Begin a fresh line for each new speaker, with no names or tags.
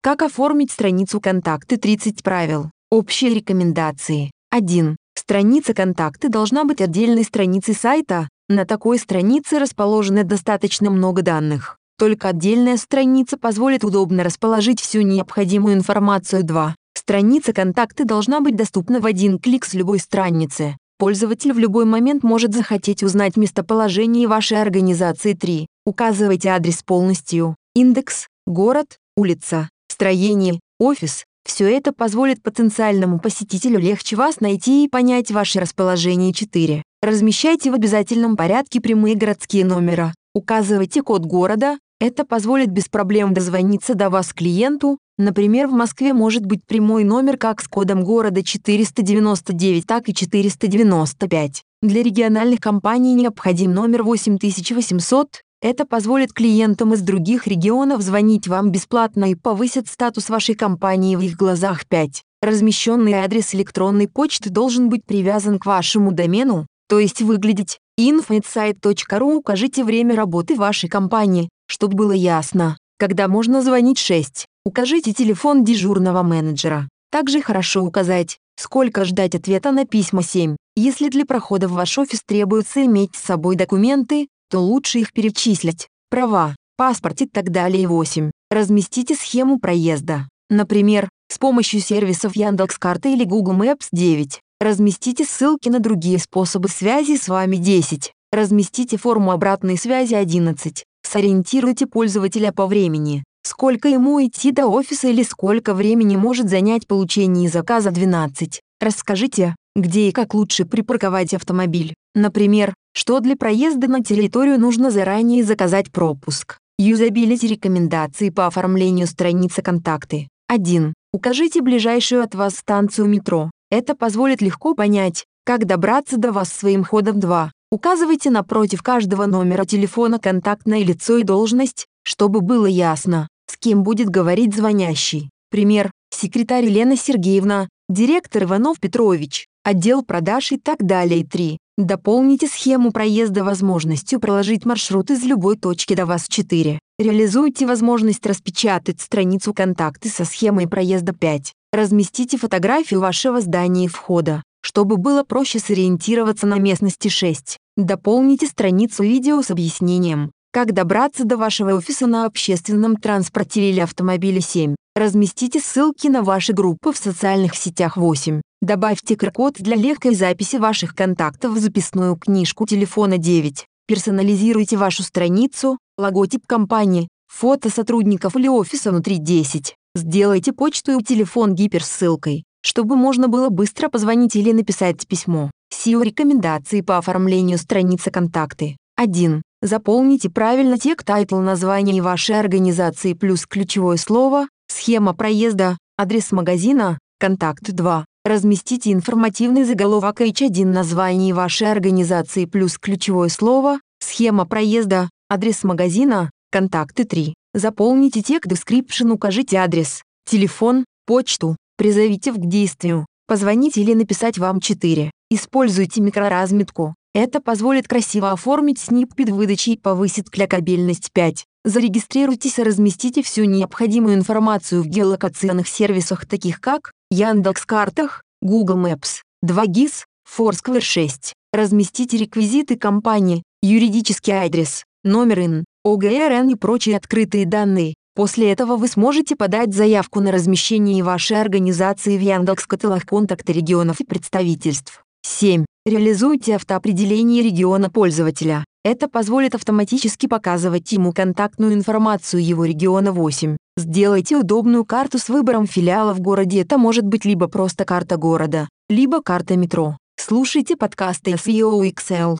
Как оформить страницу «Контакты 30 правил». Общие рекомендации. 1. Страница «Контакты» должна быть отдельной страницей сайта. На такой странице расположено достаточно много данных. Только отдельная страница позволит удобно расположить всю необходимую информацию. 2. Страница «Контакты» должна быть доступна в один клик с любой страницы. Пользователь в любой момент может захотеть узнать местоположение вашей организации. 3. Указывайте адрес полностью. Индекс, город, улица, строение, офис. Все это позволит потенциальному посетителю легче вас найти и понять ваше расположение. 4. Размещайте в обязательном порядке прямые городские номера. Указывайте код города. Это позволит без проблем дозвониться до вас клиенту. Например, в Москве может быть прямой номер как с кодом города 499, так и 495. Для региональных компаний необходим номер 8800. Это позволит клиентам из других регионов звонить вам бесплатно и повысит статус вашей компании в их глазах 5. Размещенный адрес электронной почты должен быть привязан к вашему домену, то есть выглядеть infoinsight.ru укажите время работы вашей компании, чтобы было ясно, когда можно звонить 6. Укажите телефон дежурного менеджера. Также хорошо указать, сколько ждать ответа на письма 7. Если для прохода в ваш офис требуется иметь с собой документы, то лучше их перечислить. Права, паспорт и так далее. 8. Разместите схему проезда. Например, с помощью сервисов Яндекс.Карты или Google Maps 9. Разместите ссылки на другие способы связи с вами 10. Разместите форму обратной связи 11. Сориентируйте пользователя по времени. Сколько ему идти до офиса или сколько времени может занять получение заказа 12. Расскажите, где и как лучше припарковать автомобиль. Например, что для проезда на территорию нужно заранее заказать пропуск. Юзабилити рекомендации по оформлению страницы контакты. 1. Укажите ближайшую от вас станцию метро. Это позволит легко понять, как добраться до вас своим ходом 2. Указывайте напротив каждого номера телефона контактное лицо и должность, чтобы было ясно, с кем будет говорить звонящий. Пример. Секретарь Елена Сергеевна, директор Иванов Петрович, отдел продаж и так далее. 3. Дополните схему проезда возможностью проложить маршрут из любой точки до вас 4. Реализуйте возможность распечатать страницу контакты со схемой проезда 5. Разместите фотографию вашего здания и входа, чтобы было проще сориентироваться на местности 6. Дополните страницу видео с объяснением, как добраться до вашего офиса на общественном транспорте или автомобиле 7. Разместите ссылки на ваши группы в социальных сетях 8. Добавьте QR-код для легкой записи ваших контактов в записную книжку телефона 9. Персонализируйте вашу страницу, логотип компании, фото сотрудников или офиса внутри 10. Сделайте почту и телефон гиперссылкой, чтобы можно было быстро позвонить или написать письмо. SEO рекомендации по оформлению страницы контакты. 1. Заполните правильно текст title названия вашей организации плюс ключевое слово, схема проезда, адрес магазина, контакт 2. Разместите информативный заголовок H1 название вашей организации плюс ключевое слово, схема проезда, адрес магазина, контакты 3. Заполните текст description, укажите адрес, телефон, почту, призовите в к действию, позвонить или написать вам 4. Используйте микроразметку. Это позволит красиво оформить сниппет выдачи и повысит клякабельность 5. Зарегистрируйтесь и разместите всю необходимую информацию в геолокационных сервисах таких как Яндекс.Картах, Google Maps, 2GIS, Foursquare 6. Разместите реквизиты компании, юридический адрес, номер ИН, ОГРН и прочие открытые данные. После этого вы сможете подать заявку на размещение вашей организации в Яндекс.Каталог контакты регионов и представительств. 7. Реализуйте автоопределение региона пользователя. Это позволит автоматически показывать ему контактную информацию его региона 8. Сделайте удобную карту с выбором филиала в городе. Это может быть либо просто карта города, либо карта метро. Слушайте подкасты SEO XL.